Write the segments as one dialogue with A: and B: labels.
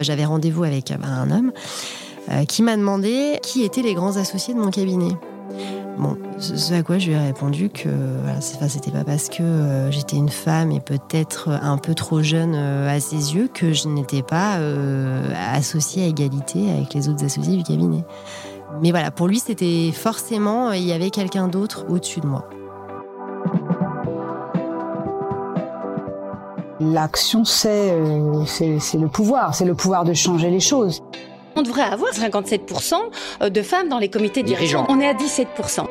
A: J'avais rendez-vous avec un homme qui m'a demandé qui étaient les grands associés de mon cabinet. Bon, ce à quoi je lui ai répondu que voilà, c'était pas parce que euh, j'étais une femme et peut-être un peu trop jeune euh, à ses yeux que je n'étais pas euh, associée à égalité avec les autres associés du cabinet. Mais voilà, pour lui, c'était forcément, il y avait quelqu'un d'autre au-dessus de moi.
B: L'action, c'est le pouvoir, c'est le pouvoir de changer les choses.
C: On devrait avoir 57% euh, de femmes dans les comités dirigeants. On est à 17%.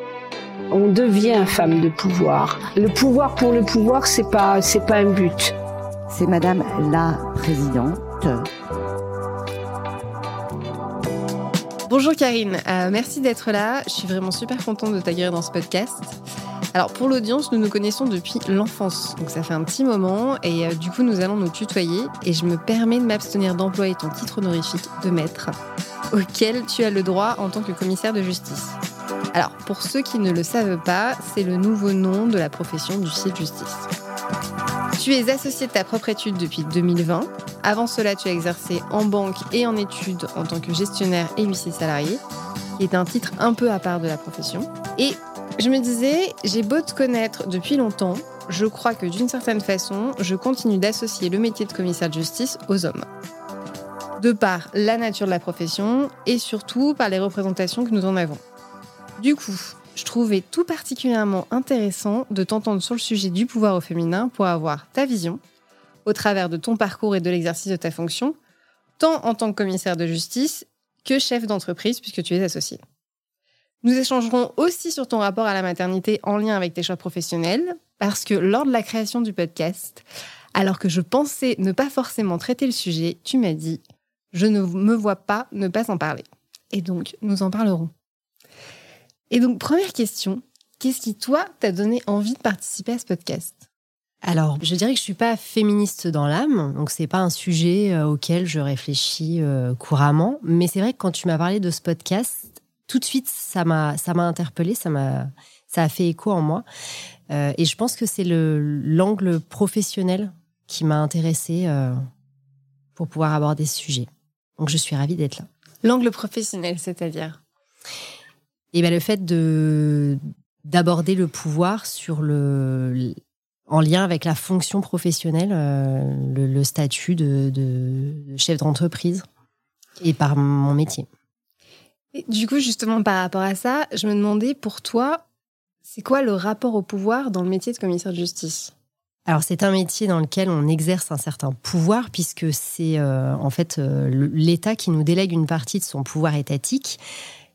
B: On devient femme de pouvoir. Le pouvoir pour le pouvoir, c'est pas, c'est pas un but.
D: C'est Madame la Présidente.
E: Bonjour Karine, euh, merci d'être là. Je suis vraiment super contente de t'accueillir dans ce podcast. Alors pour l'audience, nous nous connaissons depuis l'enfance, donc ça fait un petit moment et euh, du coup nous allons nous tutoyer et je me permets de m'abstenir d'employer ton titre honorifique de maître auquel tu as le droit en tant que commissaire de justice. Alors pour ceux qui ne le savent pas, c'est le nouveau nom de la profession du de justice. Tu es associé de ta propre étude depuis 2020. Avant cela, tu as exercé en banque et en études en tant que gestionnaire et huissier salarié, qui est un titre un peu à part de la profession. Et je me disais, j'ai beau te connaître depuis longtemps, je crois que d'une certaine façon, je continue d'associer le métier de commissaire de justice aux hommes. De par la nature de la profession et surtout par les représentations que nous en avons. Du coup, je trouvais tout particulièrement intéressant de t'entendre sur le sujet du pouvoir au féminin pour avoir ta vision, au travers de ton parcours et de l'exercice de ta fonction, tant en tant que commissaire de justice que chef d'entreprise puisque tu es associé. Nous échangerons aussi sur ton rapport à la maternité en lien avec tes choix professionnels, parce que lors de la création du podcast, alors que je pensais ne pas forcément traiter le sujet, tu m'as dit je ne me vois pas ne pas en parler. Et donc, nous en parlerons. Et donc, première question, qu'est-ce qui, toi, t'a donné envie de participer à ce podcast?
A: Alors, je dirais que je suis pas féministe dans l'âme, donc c'est pas un sujet euh, auquel je réfléchis euh, couramment. Mais c'est vrai que quand tu m'as parlé de ce podcast, tout de suite, ça m'a, ça m'a interpellé, ça m'a, ça a fait écho en moi. Euh, et je pense que c'est le l'angle professionnel qui m'a intéressée euh, pour pouvoir aborder ce sujet. Donc, je suis ravie d'être là.
E: L'angle professionnel, c'est-à-dire?
A: Et eh ben le fait de d'aborder le pouvoir sur le en lien avec la fonction professionnelle, euh, le, statut de, de chef d'entreprise et par mon métier
E: du coup, justement, par rapport à ça, je me demandais pour toi, c'est quoi le rapport au pouvoir dans le métier de commissaire de justice?
A: Alors c'est un métier dans lequel on exerce un certain pouvoir puisque c'est euh, en fait euh, l'État qui nous délègue une partie de son pouvoir étatique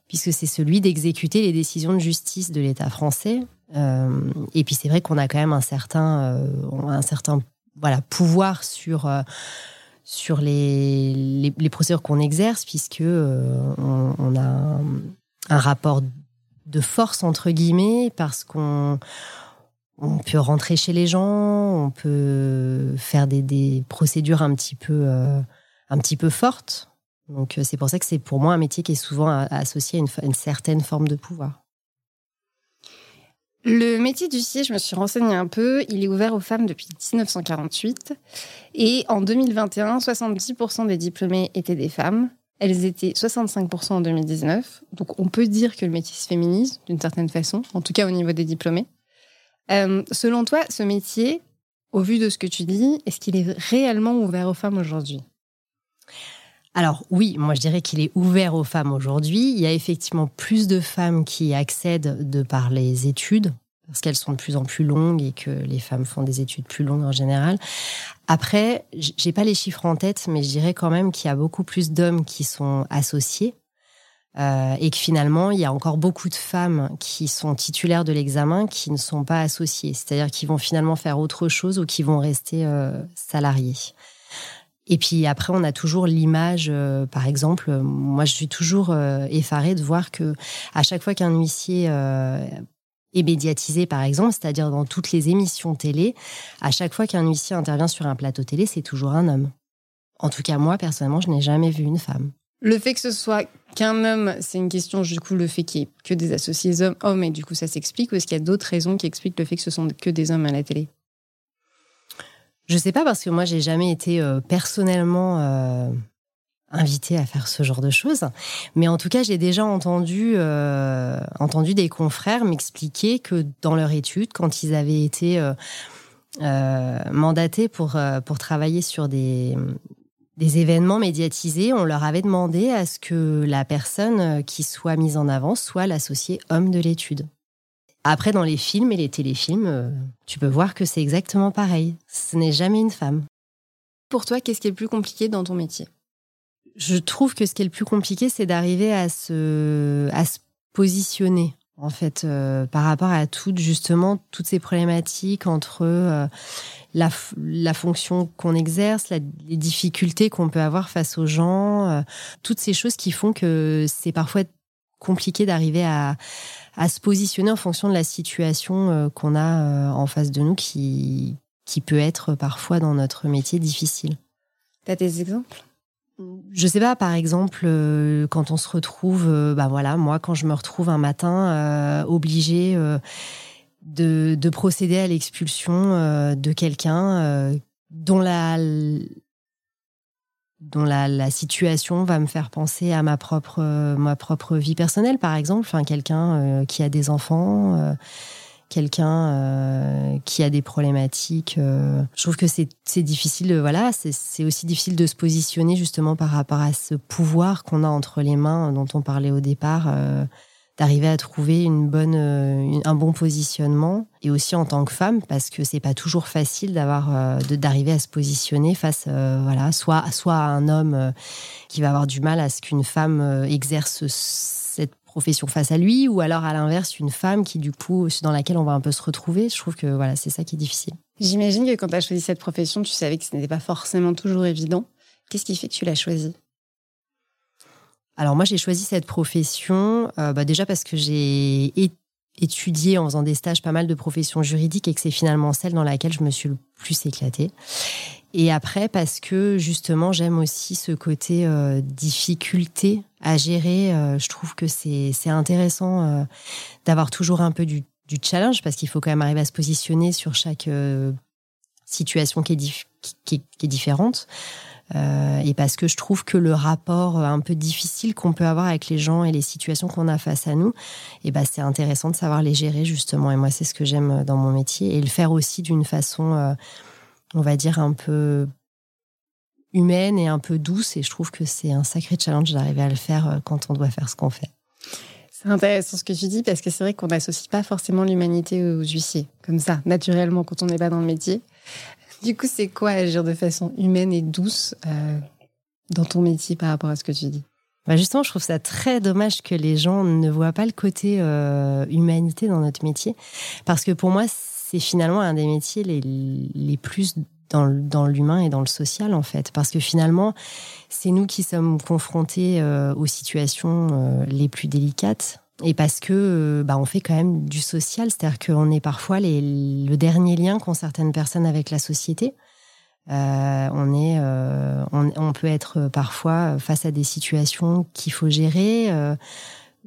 A: puisque c'est celui d'exécuter les décisions de justice de l'État français. Euh, et puis c'est vrai qu'on a quand même un certain, un certain voilà pouvoir sur sur les, les, procédures qu'on exerce, puisque euh, on, a un, rapport de force entre guillemets, parce qu'on on peut rentrer chez les gens, on peut faire des, des procédures un petit peu euh, un petit peu fortes. Donc euh, c'est pour ça que c'est pour moi un métier qui est souvent associé à une, une certaine forme de pouvoir.
E: Le métier d'huissier, je me suis renseignée un peu, il est ouvert aux femmes depuis 1948. Et en 2021, 70% des diplômés étaient des femmes. Elles étaient 65% en 2019. Donc on peut dire que le métier se féminise d'une certaine façon, en tout cas au niveau des diplômés. Euh, selon toi, ce métier, au vu de ce que tu dis, est-ce qu'il est réellement ouvert aux femmes aujourd'hui?
A: Alors oui, moi je dirais qu'il est ouvert aux femmes aujourd'hui. Il y a effectivement plus de femmes qui accèdent de par les études, parce qu'elles sont de plus en plus longues et que les femmes font des études plus longues en général. Après, j'ai pas les chiffres en tête, mais je dirais quand même qu'il y a beaucoup plus d'hommes qui sont associés. Euh, et que finalement, il y a encore beaucoup de femmes qui sont titulaires de l'examen qui ne sont pas associées, c'est-à-dire qui vont finalement faire autre chose ou qui vont rester euh, salariées. Et puis après, on a toujours l'image, euh, par exemple, moi je suis toujours euh, effarée de voir que à chaque fois qu'un huissier euh, est médiatisé, par exemple, c'est-à-dire dans toutes les émissions télé, à chaque fois qu'un huissier intervient sur un plateau télé, c'est toujours un homme. En tout cas, moi, personnellement, je n'ai jamais vu une femme.
E: Le fait que ce soit qu'un homme, c'est une question, du coup, le fait qu'il n'y ait que des associés hommes, et du coup, ça s'explique, ou est-ce qu'il y a d'autres raisons qui expliquent le fait que ce sont que des hommes à la télé?
A: Je sais pas parce que moi j'ai jamais été euh, personnellement euh, invité à faire ce genre de choses. Mais en tout cas, j'ai déjà entendu, euh, des confrères m'expliquer que dans leur étude, quand ils avaient été euh, mandatés pour, pour travailler sur des, des événements médiatisés, on leur avait demandé à ce que la personne qui soit mise en avant soit l'associé homme de l'étude. Après, dans les films et les téléfilms, tu peux voir que c'est exactement pareil. Ce n'est jamais une femme.
E: Pour toi, qu'est-ce qui est le plus compliqué dans ton métier?
A: Je trouve que ce qui est le plus compliqué, c'est d'arriver à se, à se positionner, en fait, euh, par rapport à toutes, justement, toutes ces problématiques entre euh, la, la, fonction qu'on exerce, les difficultés qu'on peut avoir face aux gens, euh, toutes ces choses qui font que c'est parfois compliqué d'arriver à, à se positionner en fonction de la situation qu'on a en face de nous qui, qui peut être parfois dans notre métier difficile.
E: Tu as des exemples?
A: Je sais pas, par exemple, euh, quand on se retrouve, euh, bah voilà, moi, quand je me retrouve un matin euh, obligée de, de, procéder à l'expulsion de quelqu'un dont la dont la, la, situation va me faire penser à ma propre ma propre vie personnelle, par exemple, enfin quelqu'un qui a des enfants quelqu'un euh, qui a des problématiques. Euh, je trouve que c'est difficile, de, voilà, c'est aussi difficile de se positionner justement par rapport à ce pouvoir qu'on a entre les mains dont on parlait au départ, euh, d'arriver à trouver une bonne, un bon positionnement et aussi en tant que femme parce que c'est pas toujours facile d'avoir, d'arriver à se positionner face, voilà, soit soit à un homme qui va avoir du mal à ce qu'une femme exerce profession face à lui, ou alors à l'inverse, une femme qui, du coup, dans laquelle on va un peu se retrouver. Je trouve que voilà, c'est ça qui est difficile.
E: J'imagine que quand tu as choisi cette profession, tu savais que ce n'était pas forcément toujours évident. Qu'est-ce qui fait que tu l'as choisie
A: Alors moi, j'ai choisi cette profession euh, bah, déjà parce que j'ai étudié en faisant des stages pas mal de professions juridiques et que c'est finalement celle dans laquelle je me suis le plus éclatée. Et après, parce que justement, j'aime aussi ce côté euh, difficulté à gérer. Euh, je trouve que c'est intéressant d'avoir toujours un peu du, du challenge, parce qu'il faut quand même arriver à se positionner sur chaque situation qui est, qui, est différente. Et parce que je trouve que le rapport un peu difficile qu'on peut avoir avec les gens et les situations qu'on a face à nous, et eh ben c'est intéressant de savoir les gérer justement. Et moi, c'est ce que j'aime dans mon métier et le faire aussi d'une façon on va dire, un peu humaine et un peu douce. Et je trouve que c'est un sacré challenge d'arriver à le faire euh, quand on doit faire ce qu'on fait.
E: C'est intéressant ce que tu dis parce que c'est vrai qu'on n'associe pas forcément l'humanité aux huissiers, comme ça, naturellement, quand on n'est pas dans le métier. Du coup, c'est quoi agir de façon humaine et douce euh, dans ton métier par rapport à ce que tu dis?
A: Bah justement, je trouve ça très dommage que les gens ne voient pas le côté euh, humanité dans notre métier. Parce que pour moi, c'est finalement un des métiers les, les plus dans, l'humain et dans le social, en fait. Parce que finalement, c'est nous qui sommes confrontés euh, aux situations les plus délicates. Et parce que euh, bah, on fait quand même du social, c'est-à-dire qu'on est parfois le dernier lien qu'ont certaines personnes avec la société. on est, on, on, peut être parfois face à des situations qu'il faut gérer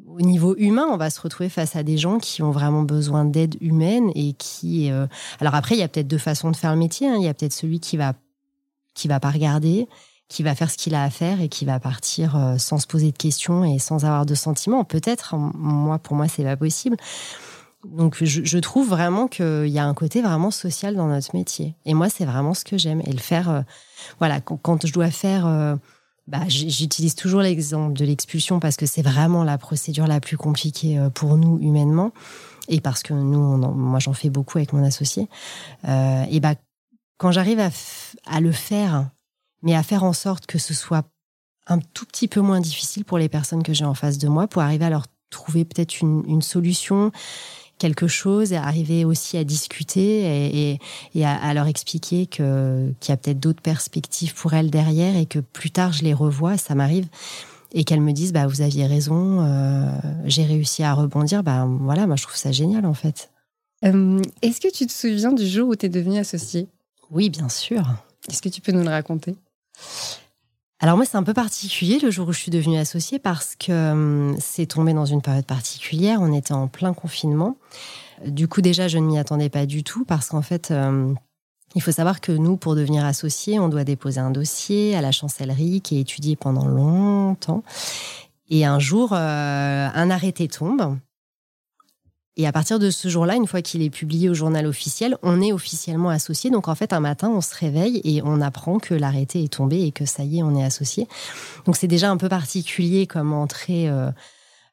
A: au niveau humain, on va se retrouver face à des gens qui ont vraiment besoin d'aide humaine et qui. Euh, alors après, il y a peut-être deux façons de faire le métier. Hein. Il y a peut-être celui qui va qui va pas regarder, qui va faire ce qu'il a à faire et qui va partir euh, sans se poser de questions et sans avoir de sentiments. Peut-être, moi, pour moi, c'est pas possible. Donc, je, trouve vraiment qu'il y a un côté vraiment social dans notre métier. Et moi, c'est vraiment ce que j'aime. Et le faire, euh, voilà, quand, je dois faire bah, j'utilise toujours l'exemple de l'expulsion parce que c'est vraiment la procédure la plus compliquée euh, pour nous humainement et parce que nous, moi j'en fais beaucoup avec mon associé. Euh, et bah, quand j'arrive à, à, le faire, mais à faire en sorte que ce soit un tout petit peu moins difficile pour les personnes que j'ai en face de moi, pour arriver à leur trouver peut-être une, une solution quelque chose et arriver aussi à discuter et, et, à, leur expliquer que qu'il y a peut-être d'autres perspectives pour elles derrière et que plus tard je les revois, ça m'arrive et qu'elles me disent bah vous aviez raison, euh, j'ai réussi à rebondir, bah voilà, moi je trouve ça génial en fait.
E: Euh, est-ce que tu te souviens du jour où tu es devenue associée?
A: Oui, bien sûr.
E: Est-ce que tu peux nous le raconter?
A: Alors moi, c'est un peu particulier le jour où je suis devenue associée parce que hum, c'est tombé dans une période particulière. On était en plein confinement. Du coup, déjà, je ne m'y attendais pas du tout parce qu'en fait, hum, Il faut savoir que nous, pour devenir associé, on doit déposer un dossier à la chancellerie qui est étudié pendant longtemps. Et un jour, euh, un arrêté tombe. Et à partir de ce jour-là, une fois qu'il est publié au journal officiel, on est officiellement associé. Donc en fait, un matin, on se réveille et on apprend que l'arrêté est tombé et que ça y est, on est associé. Donc c'est déjà un peu particulier comme entrée. Euh,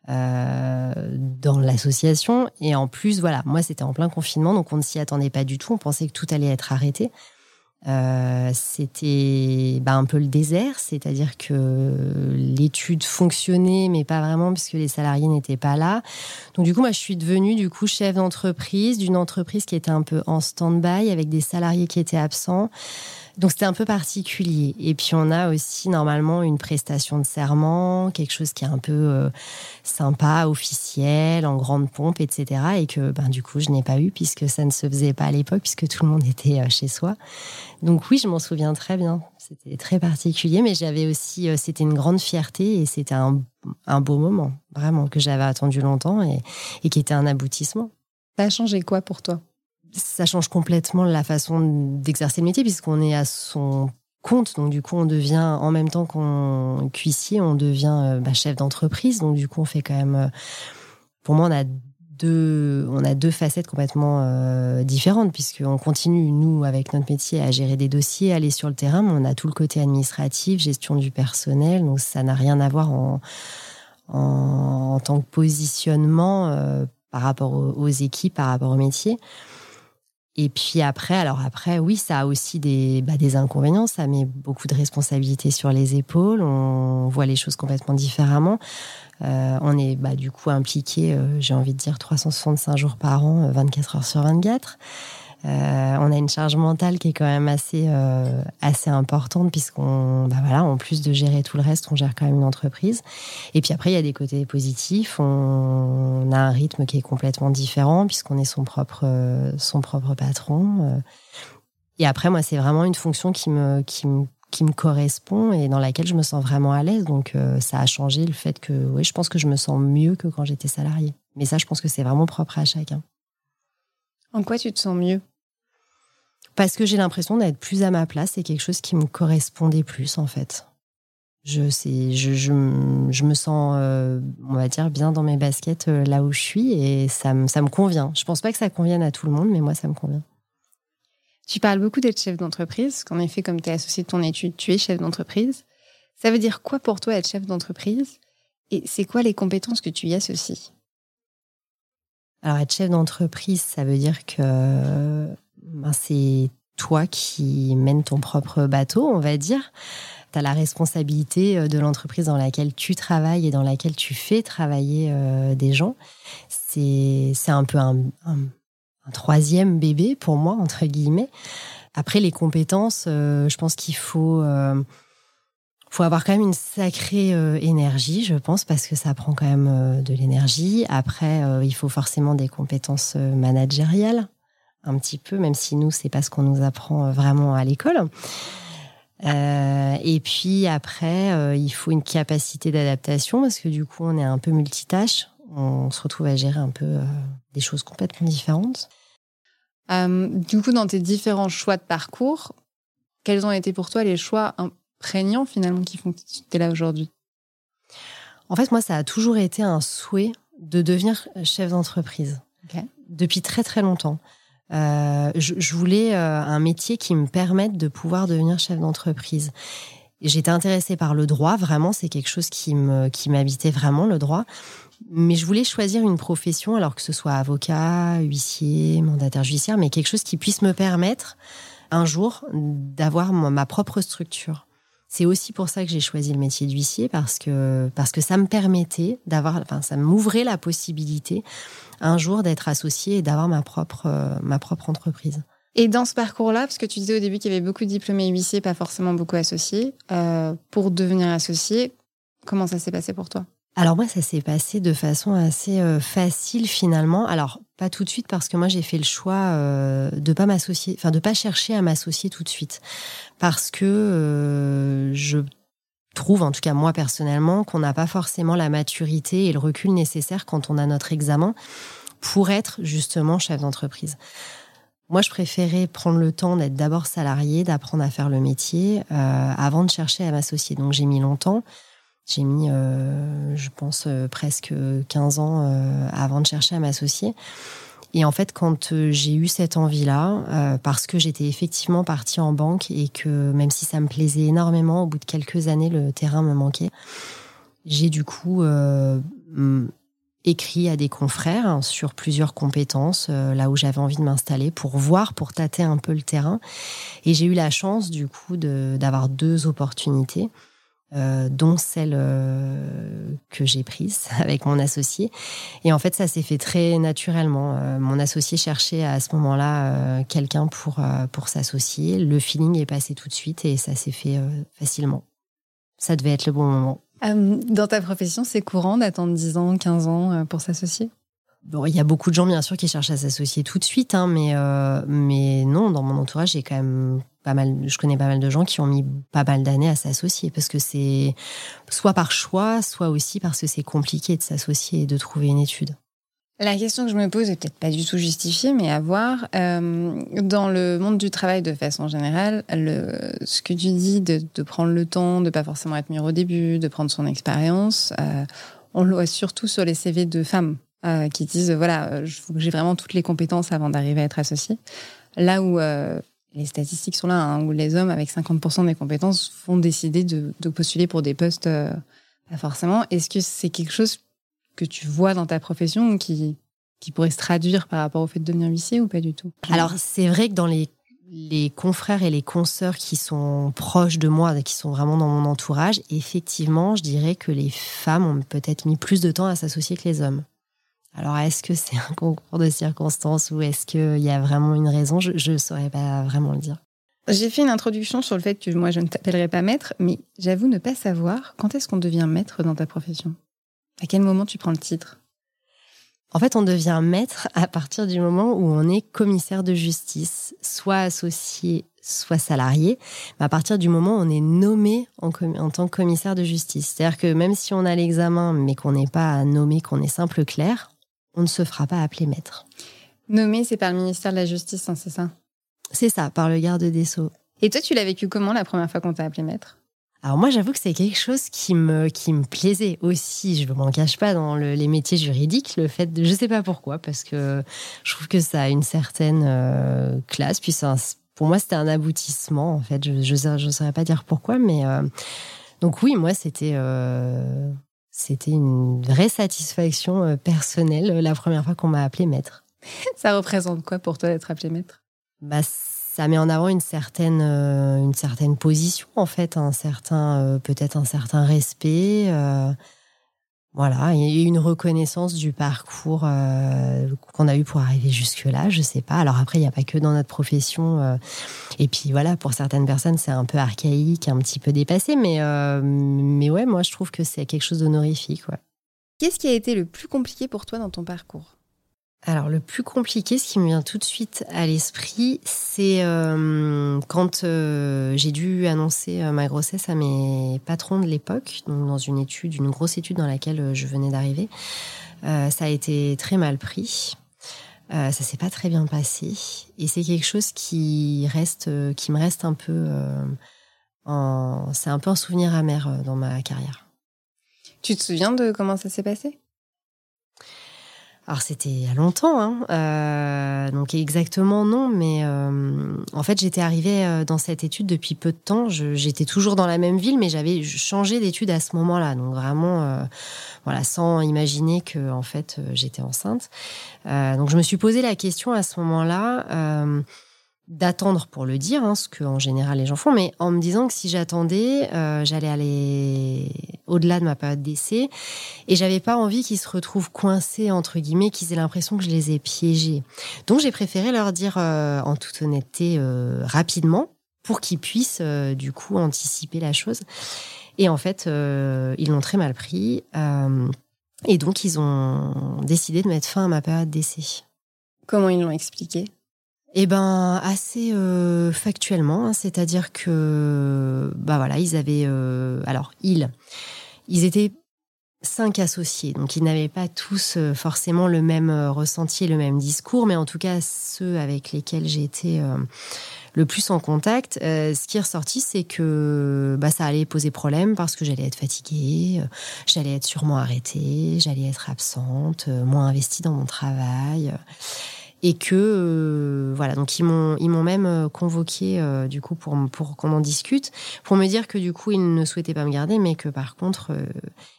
A: euh, dans l'association. Et en plus, voilà, moi, c'était en plein confinement, donc on ne s'y attendait pas du tout. On pensait que tout allait être arrêté. Euh, c'était bah, un peu le désert, c'est-à-dire que l'étude fonctionnait, mais pas vraiment puisque les salariés n'étaient pas là. Donc du coup, moi, je suis devenue du coup chef d'entreprise d'une entreprise qui était un peu en stand-by avec des salariés qui étaient absents. Donc c'était un peu particulier. Et puis on a aussi normalement une prestation de serment, quelque chose qui est un peu euh, sympa, officiel, en grande pompe, etc. Et que ben, du coup je n'ai pas eu puisque ça ne se faisait pas à l'époque puisque tout le monde était euh, chez soi. Donc oui, je m'en souviens très bien. C'était très particulier, mais j'avais aussi, euh, c'était une grande fierté et c'était un, beau moment, vraiment, que j'avais attendu longtemps et, et qui était un aboutissement.
E: Ça a changé quoi pour toi?
A: Ça change complètement la façon d'exercer le métier puisqu'on est à son compte. Donc du coup, on devient en même temps qu'on cuissier, on devient euh, bah, chef d'entreprise. Donc du coup, on fait quand même. Euh, pour moi, on a deux, on a deux facettes complètement euh, différentes puisqu'on continue nous avec notre métier à gérer des dossiers, aller sur le terrain, mais on a tout le côté administratif, gestion du personnel. Donc ça n'a rien à voir en, en, tant que positionnement par rapport aux, équipes, par rapport au métier. Et puis après, alors après, oui, ça a aussi des, bah, des inconvénients. Ça met beaucoup de responsabilités sur les épaules. On voit les choses complètement différemment. Euh, on est bah, du coup impliqué, euh, j'ai envie de dire, 365 jours par an, 24 heures sur 24. Euh, on a une charge mentale qui est quand même assez, euh, assez importante puisqu'on, bah voilà, en plus de gérer tout le reste, on gère quand même une entreprise. Et puis après, il y a des côtés positifs. On, a un rythme qui est complètement différent puisqu'on est son propre, son propre patron. Euh. Et après, moi, c'est vraiment une fonction qui me, qui me, qui me correspond et dans laquelle je me sens vraiment à l'aise. Donc, ça a changé le fait que, oui, je pense que je me sens mieux que quand j'étais salarié. Mais ça, je pense que c'est vraiment propre à chacun.
E: En quoi tu te sens mieux?
A: Parce que j'ai l'impression d'être plus à ma place. C'est quelque chose qui me correspondait plus, en fait. Je, sais, je, je, je me sens, euh, on va dire, bien dans mes baskets euh, là où je suis et ça, me, ça me convient. Je pense pas que ça convienne à tout le monde, mais moi, ça me convient.
E: Tu parles beaucoup d'être chef d'entreprise, qu'en effet, comme tu es associé de ton étude, tu es chef d'entreprise. Ça veut dire quoi pour toi être chef d'entreprise Et c'est quoi les compétences que tu y associes?
A: Alors, être chef d'entreprise, ça veut dire que ben, c'est toi qui mènes ton propre bateau, on va dire. Tu as la responsabilité euh, de l'entreprise dans laquelle tu travailles et dans laquelle tu fais travailler euh, des gens. C'est un peu un, troisième bébé pour moi, entre guillemets. Après, les compétences, euh, je pense qu'il faut, faut avoir quand même une sacrée énergie, je pense, parce que ça prend quand même de l'énergie. Après, il faut forcément des compétences managériales un petit peu, même si nous, c'est pas ce qu'on nous apprend euh, vraiment à l'école. Euh, et puis après, euh, il faut une capacité d'adaptation parce que du coup, on est un peu multitâche. On se retrouve à gérer un peu des choses complètement différentes.
E: du coup, dans tes différents choix de parcours, quels ont été pour toi les choix imprégnants finalement qui font que tu es là aujourd'hui?
A: En fait, moi, ça a toujours été un souhait de devenir chef d'entreprise. Depuis très très longtemps. Euh, je, voulais euh, un métier qui me permette de pouvoir devenir chef d'entreprise. J'étais intéressée par le droit, vraiment, c'est quelque chose qui me qui m'habitait vraiment le droit. Mais je voulais choisir une profession, alors que ce soit avocat, huissier, mandataire judiciaire, mais quelque chose qui puisse me permettre un jour d'avoir ma propre structure. C'est aussi pour ça que j'ai choisi le métier d'huissier parce que parce que ça me permettait d'avoir, enfin, ça m'ouvrait la possibilité un jour d'être associé et d'avoir ma propre, euh, ma propre entreprise.
E: Et dans ce parcours-là, parce que tu disais au début qu'il y avait beaucoup de diplômés huissiers, pas forcément beaucoup associés, euh, pour devenir associé, comment ça s'est passé pour toi?
A: Alors moi, ça s'est passé de façon assez euh, facile finalement. Alors pas tout de suite parce que moi j'ai fait le choix de pas m'associer, enfin de pas chercher à m'associer tout de suite, parce que je trouve, en tout cas moi personnellement, qu'on n'a pas forcément la maturité et le recul nécessaire quand on a notre examen pour être justement chef d'entreprise. Moi, je préférais prendre le temps d'être d'abord salarié, d'apprendre à faire le métier, avant de chercher à m'associer. Donc j'ai mis longtemps. J'ai mis, je pense, presque 15 ans avant de chercher à m'associer. Et en fait, quand euh, j'ai eu cette envie-là, euh, parce que j'étais effectivement partie en banque et que même si ça me plaisait énormément, au bout de quelques années, le terrain me manquait, j'ai du coup euh, écrit à des confrères sur plusieurs compétences, là où j'avais envie de m'installer, pour voir, pour tâter un peu le terrain. Et j'ai eu la chance, du coup, d'avoir deux opportunités. Euh, dont celle euh, que j'ai prise avec mon associé. Et en fait, ça s'est fait très naturellement. Euh, mon associé cherchait à ce moment-là quelqu'un pour, pour s'associer. Le feeling est passé tout de suite et ça s'est fait facilement. Ça devait être le bon moment.
E: dans ta profession, c'est courant d'attendre 10 ans, 15 ans pour s'associer?
A: Bon, il y a beaucoup de gens, bien sûr, qui cherchent à s'associer tout de suite, hein, mais, mais non, dans mon entourage, j'ai quand même mal, je connais pas mal de gens qui ont mis pas mal d'années à s'associer parce que c'est soit par choix, soit aussi parce que c'est compliqué de s'associer et de trouver une étude.
E: La question que je me pose est peut-être pas du tout justifiée, mais à voir. Euh, dans le monde du travail de façon générale, le, ce que tu dis de, de, prendre le temps, de pas forcément être mûr au début, de prendre son expérience, euh, on le voit surtout sur les CV de femmes euh, qui disent voilà, j'ai vraiment toutes les compétences avant d'arriver à être associée. Là où les statistiques sont là, hein, où les hommes avec 50% des compétences vont décider de, postuler pour des postes, euh, pas forcément. Est-ce que c'est quelque chose que tu vois dans ta profession qui, qui pourrait se traduire par rapport au fait de devenir huissier ou pas du tout?
A: Alors, c'est vrai que dans les, confrères et les consoeurs qui sont proches de moi, qui sont vraiment dans mon entourage, effectivement, je dirais que les femmes ont peut-être mis plus de temps à s'associer que les hommes. Alors, est-ce que c'est un concours de circonstances ou est-ce qu'il y a vraiment une raison? Je ne saurais pas vraiment le dire.
E: J'ai fait une introduction sur le fait que moi, je ne t'appellerai pas maître, mais j'avoue ne pas savoir quand est-ce qu'on devient maître dans ta profession. À quel moment tu prends le titre?
A: En fait, on devient maître à partir du moment où on est commissaire de justice, soit associé, soit salarié. à partir du moment où on est nommé en, en tant que commissaire de justice. C'est-à-dire que même si on a l'examen, mais qu'on n'est pas nommé, qu'on est simple clerc, on ne se fera pas appeler maître.
E: Nommé, c'est par le ministère de la Justice, hein, c'est ça?
A: C'est ça, par le garde des Sceaux.
E: Et toi, tu l'as vécu comment la première fois qu'on t'a appelé maître?
A: Alors moi, j'avoue que c'est quelque chose qui me, qui me plaisait aussi. Je ne m'en cache pas dans les métiers juridiques, le fait de, je sais pas pourquoi, parce que je trouve que ça a une certaine euh, classe. Puis pour moi, c'était un aboutissement. En fait, je ne saurais pas dire pourquoi, mais euh, donc oui, moi, c'était euh, c'était une vraie satisfaction euh, personnelle euh, la première fois qu'on m'a appelé maître.
E: Ça représente quoi pour toi d'être appelé maître?
A: Bah, ça met en avant une certaine, euh, une certaine position en fait, un certain, peut-être un certain respect. Voilà, il y a une reconnaissance du parcours euh, qu'on a eu pour arriver jusque-là, je sais pas. Alors après, il n'y a pas que dans notre profession. Euh, et puis voilà, pour certaines personnes, c'est un peu archaïque, un petit peu dépassé, mais, euh, mais ouais, moi, je trouve que c'est quelque chose d'honorifique.
E: Qu'est-ce qui a été le plus compliqué pour toi dans ton parcours?
A: Alors le plus compliqué, ce qui me vient tout de suite à l'esprit, c'est euh, quand euh, j'ai dû annoncer euh, ma grossesse à mes patrons de l'époque, dans une étude, une grosse étude dans laquelle je venais d'arriver. ça a été très mal pris. ça s'est pas très bien passé et c'est quelque chose qui reste, qui me reste un peu, c'est un peu un souvenir amer dans ma carrière.
E: Tu te souviens de comment ça s'est passé?
A: Alors c'était il y a longtemps, hein. Euh, donc exactement non, mais euh, en fait j'étais arrivée euh, dans cette étude depuis peu de temps. J'étais toujours dans la même ville, mais j'avais changé d'étude à ce moment-là, donc vraiment, voilà, sans imaginer que en fait j'étais enceinte. donc je me suis posé la question à ce moment-là d'attendre pour le dire, hein, ce que en général les gens font, mais en me disant que si j'attendais, euh, j'allais aller au-delà de ma période d'essai, et j'avais pas envie qu'ils se retrouvent coincés entre guillemets, qu'ils aient l'impression que je les ai piégés. Donc j'ai préféré leur dire euh, en toute honnêteté euh, rapidement pour qu'ils puissent du coup anticiper la chose. Et en fait, ils l'ont très mal pris, et donc ils ont décidé de mettre fin à ma période d'essai.
E: Comment ils l'ont expliqué?
A: Eh ben assez euh, factuellement, hein, c'est-à-dire que bah voilà, ils avaient euh, alors ils ils étaient cinq associés, donc ils n'avaient pas tous forcément le même ressenti, le même discours, mais en tout cas ceux avec lesquels j'ai été le plus en contact, ce qui est ressorti, c'est que bah, ça allait poser problème parce que j'allais être fatiguée, j'allais être sûrement arrêtée, j'allais être absente, moins investie dans mon travail et que euh, voilà donc ils m'ont ils m'ont même euh, convoqué euh, du coup pour pour qu'on en discute pour me dire que du coup ils ne souhaitaient pas me garder mais que par contre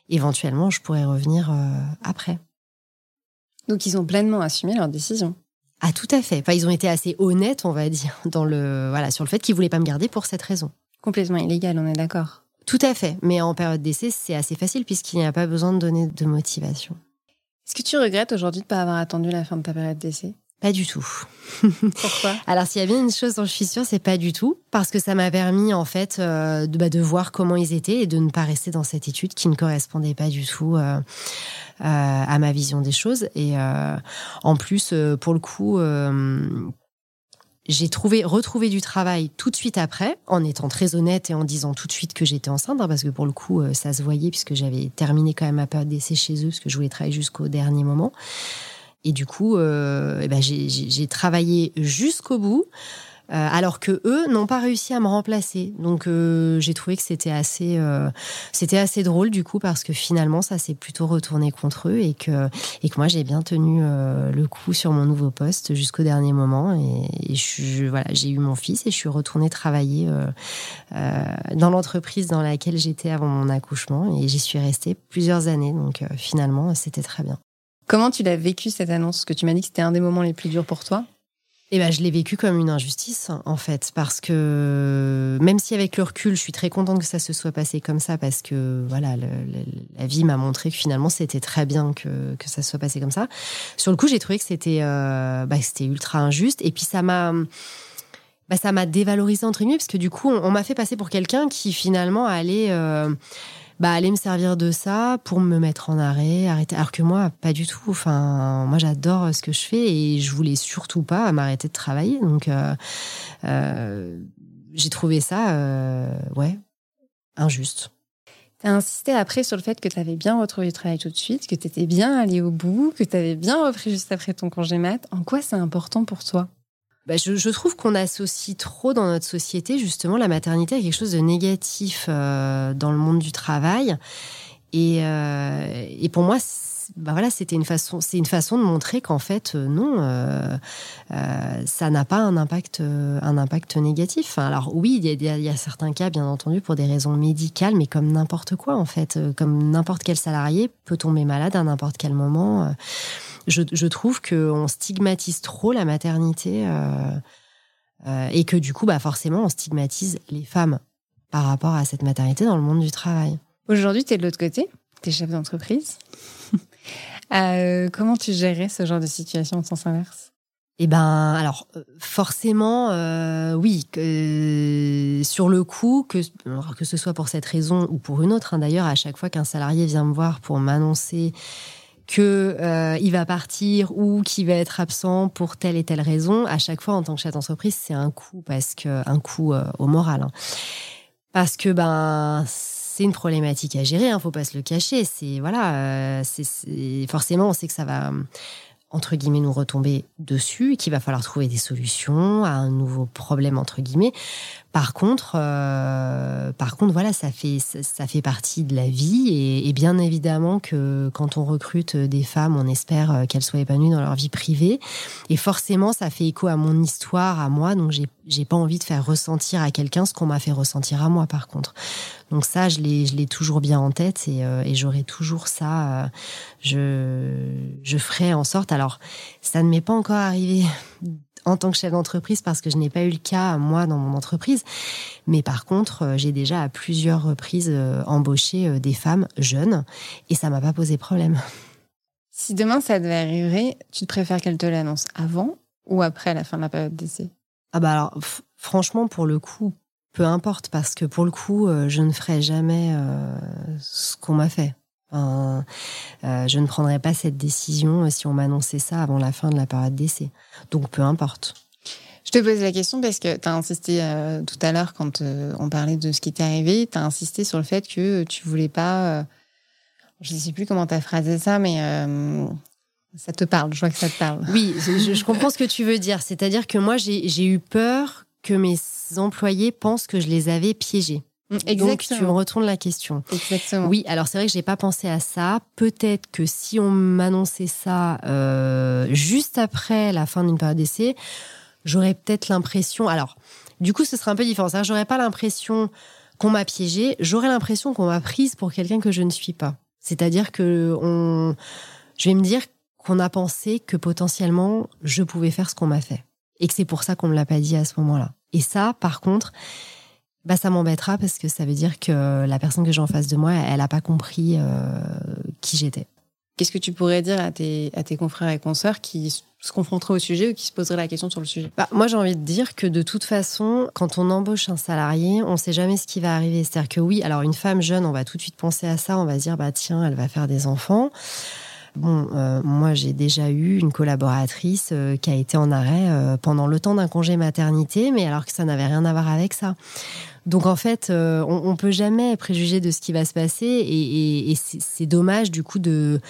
A: éventuellement je pourrais revenir après.
E: Donc ils ont pleinement assumé leur décision.
A: Ah tout à fait. Enfin ils ont été assez honnêtes on va dire dans le voilà sur le fait qu'ils voulaient pas me garder pour cette raison.
E: Complètement illégal, on est d'accord.
A: Tout à fait, mais en période d'essai, c'est assez facile puisqu'il n'y a pas besoin de donner de motivation.
E: Est-ce que tu regrettes aujourd'hui de ne pas avoir attendu la fin de ta période d'essai?
A: Pas du tout.
E: Pourquoi?
A: Alors s'il y a bien une chose dont je suis sûre, c'est pas du tout, parce que ça m'a permis en fait euh, de, bah, de, voir comment ils étaient et de ne pas rester dans cette étude qui ne correspondait pas du tout euh, euh, à ma vision des choses. Et en plus, pour le coup, j'ai trouvé retrouvé du travail tout de suite après, en étant très honnête et en disant tout de suite que j'étais enceinte, hein, parce que pour le coup, ça se voyait puisque j'avais terminé quand même ma période d'essai chez eux, parce que je voulais travailler jusqu'au dernier moment. Et du coup, euh, eh ben j'ai travaillé jusqu'au bout. Euh, alors que eux n'ont pas réussi à me remplacer. Donc euh, j'ai trouvé que c'était assez, c'était assez drôle du coup parce que finalement ça s'est plutôt retourné contre eux et que et que moi j'ai bien tenu le coup sur mon nouveau poste jusqu'au dernier moment et, voilà j'ai eu mon fils et je suis retournée travailler dans l'entreprise dans laquelle j'étais avant mon accouchement et j'y suis restée plusieurs années. Donc finalement c'était très bien.
E: Comment tu l'as vécu cette annonce? Que tu m'as dit que c'était un des moments les plus durs pour toi.
A: Eh ben, je l'ai vécu comme une injustice, en fait, parce que même si avec le recul, je suis très contente que ça se soit passé comme ça, parce que voilà, la vie m'a montré que finalement c'était très bien que, que ça se soit passé comme ça. Sur le coup, j'ai trouvé que c'était euh, bah, c'était ultra injuste, et puis ça m'a bah, ça m'a dévalorisé entre guillemets, parce que du coup, on, m'a fait passer pour quelqu'un qui finalement allait euh, bah, aller me servir de ça pour me mettre en arrêt, arrêter. Alors que moi, pas du tout. Enfin, moi, j'adore ce que je fais et je voulais surtout pas m'arrêter de travailler. Donc, euh, euh, j'ai trouvé ça, euh, ouais, injuste.
E: Tu as insisté après sur le fait que tu avais bien retrouvé le travail tout de suite, que tu étais bien allé au bout, que tu avais bien repris juste après ton congé mat. En quoi c'est important pour toi?
A: Bah, je, trouve qu'on associe trop dans notre société justement la maternité à quelque chose de négatif euh, dans le monde du travail. Et, euh, et pour moi, bah voilà, c'était une façon, c'est une façon de montrer qu'en fait, euh, non, ça n'a pas un impact, un impact négatif. alors oui, il y, y, a certains cas, bien entendu, pour des raisons médicales, mais comme n'importe quoi, en fait, comme n'importe quel salarié peut tomber malade à n'importe quel moment je, je trouve qu'on stigmatise trop la maternité euh, euh, et que du coup, bah forcément, on stigmatise les femmes par rapport à cette maternité dans le monde du travail.
E: Aujourd'hui, tu es de l'autre côté, tu es chef d'entreprise. Euh, comment tu gérais ce genre de situation en sens inverse?
A: Eh ben, alors forcément, oui. sur le coup, que que ce soit pour cette raison ou pour une autre, hein, d'ailleurs, à chaque fois qu'un salarié vient me voir pour m'annoncer que euh, il va partir ou qu'il va être absent pour telle et telle raison, à chaque fois en tant que chef d'entreprise, c'est un coup parce que un coup euh, au moral, hein. parce que ben c'est une problématique à gérer, hein, faut pas se le cacher. C'est voilà, euh, c'est forcément on sait que ça va entre guillemets nous retomber dessus et qu'il va falloir trouver des solutions à un nouveau problème entre guillemets. Par contre, euh, par contre, voilà, ça fait ça, fait partie de la vie et, bien évidemment que quand on recrute des femmes, on espère euh, qu'elles soient épanouies dans leur vie privée et forcément, ça fait écho à mon histoire, à moi, donc j'ai j'ai pas envie de faire ressentir à quelqu'un ce qu'on m'a fait ressentir à moi. Par contre, donc ça, je l'ai je l'ai toujours bien en tête et, euh, et j'aurai toujours ça. Euh, je je ferai en sorte. Alors, ça ne m'est pas encore arrivé en tant que chef d'entreprise parce que je n'ai pas eu le cas moi dans mon entreprise. Mais par contre, euh, j'ai déjà à plusieurs reprises embauché des femmes jeunes et ça m'a pas posé problème.
E: Si demain ça devait arriver, tu te préfères qu'elle te l'annonce avant ou après la fin de la période d'essai?
A: Ah bah alors franchement pour le coup, peu importe parce que pour le coup, je ne ferai jamais ce qu'on m'a fait. Euh, je ne prendrais pas cette décision euh, si on m'annonçait ça avant la fin de la période d'essai. Donc peu importe.
E: Je te pose la question parce que tu as insisté euh, tout à l'heure quand on parlait de ce qui t'est arrivé, tu as insisté sur le fait que tu voulais pas je ne sais plus comment tu as phrasé ça, mais euh, ça te parle, je vois que ça te parle.
A: Oui, je, je comprends ce que tu veux dire. C'est-à-dire que moi, j'ai eu peur que mes employés pensent que je les avais piégés. Exactement. Donc, tu me retournes la question.
E: Exactement.
A: Oui, alors c'est vrai que j'ai pas pensé à ça. Peut-être que si on m'annonçait ça euh, juste après la fin d'une période d'essai, j'aurais peut-être l'impression. Alors, du coup, ce serait un peu différent. C'est-à-dire, j'aurais pas l'impression qu'on m'a piégée. J'aurais l'impression qu'on m'a prise pour quelqu'un que je ne suis pas. C'est-à-dire que on, je vais me dire qu'on a pensé que potentiellement je pouvais faire ce qu'on m'a fait et que c'est pour ça qu'on me l'a pas dit à ce moment-là. Et ça, par contre, bah, ça m'embêtera parce que ça veut dire que la personne que j'ai en face de moi, elle n'a pas compris euh, qui j'étais.
E: Qu'est-ce que tu pourrais dire à tes, à tes confrères et consoeurs qui se confronteraient au sujet ou qui se poseraient la question sur le sujet?
A: Bah, Moi, j'ai envie de dire que de toute façon, quand on embauche un salarié, on ne sait jamais ce qui va arriver. C'est-à-dire que oui, alors une femme jeune, on va tout de suite penser à ça, on va se dire, bah tiens, elle va faire des enfants. Bon, euh, moi j'ai déjà eu une collaboratrice euh, qui a été en arrêt euh, pendant le temps d'un congé maternité, mais alors que ça n'avait rien à voir avec ça. Donc en fait, on, on peut jamais préjuger de ce qui va se passer et, c'est dommage du coup de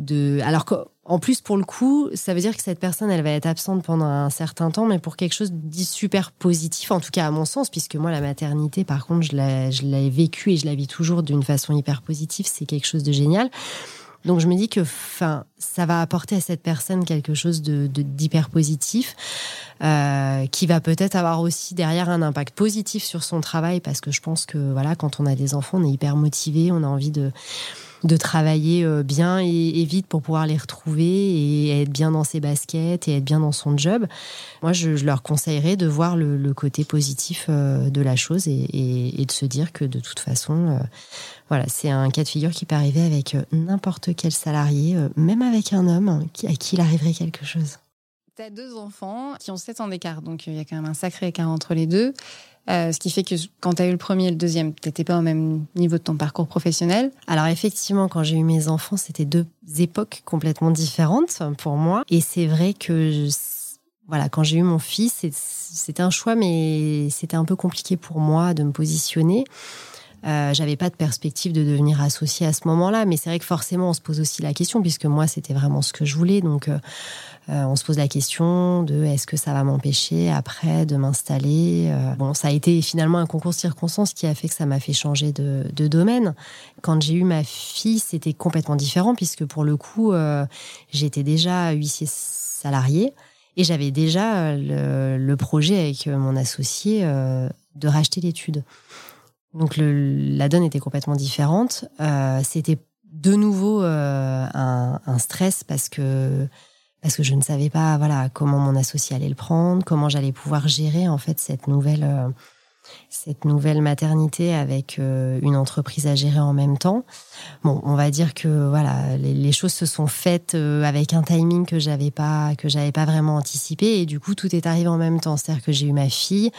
A: de. Alors qu'en plus pour le coup, ça veut dire que cette personne elle va être absente pendant un certain temps, mais pour quelque chose de super positif, en tout cas à mon sens, puisque moi la maternité, par contre, je l'ai vécu et je la vis toujours d'une façon hyper positive. C'est quelque chose de génial. Donc je me dis que enfin ça va apporter à cette personne quelque chose de d'hyper positif euh, qui va peut-être avoir aussi derrière un impact positif sur son travail parce que je pense que voilà quand on a des enfants on est hyper motivé, on a envie de de travailler euh, bien et, vite pour pouvoir les retrouver et être bien dans ses baskets et être bien dans son job. Moi, je, leur conseillerais de voir le, côté positif euh, de la chose et, et, de se dire que de toute façon, voilà, c'est un cas de figure qui peut arriver avec euh, n'importe quel salarié, euh, même avec un homme à qui il arriverait quelque chose.
E: Tu as deux enfants qui ont 7 ans d'écart, donc euh, il y a quand même un sacré écart entre les deux. ce qui fait que quand tu as eu le premier et le deuxième, tu n'étais pas au même niveau de ton parcours professionnel.
A: Alors effectivement, quand j'ai eu mes enfants, c'était deux époques complètement différentes pour moi. Et c'est vrai que voilà, quand j'ai eu mon fils, c'était un choix, mais c'était un peu compliqué pour moi de me positionner. Euh, j'avais pas de perspective de devenir associée à ce moment-là, mais c'est vrai que forcément on se pose aussi la question puisque moi c'était vraiment ce que je voulais, donc euh, euh, on se pose la question de est-ce que ça va m'empêcher après de m'installer. bon, ça a été finalement un concours de circonstances qui a fait que ça m'a fait changer de, domaine. Quand j'ai eu ma fille, c'était complètement différent puisque pour le coup j'étais déjà huissier salarié. Et j'avais déjà le, le, projet avec mon associé de racheter l'étude. Donc la donne était complètement différente. Euh, c'était de nouveau euh, un, stress parce que parce que je ne savais pas voilà comment mon associé allait le prendre, comment j'allais pouvoir gérer en fait cette nouvelle euh, cette nouvelle maternité avec une entreprise à gérer en même temps. Bon, on va dire que voilà, les, les choses se sont faites avec un timing que j'avais pas que j'avais pas vraiment anticipé et du coup tout est arrivé en même temps. C'est-à-dire que j'ai eu ma fille,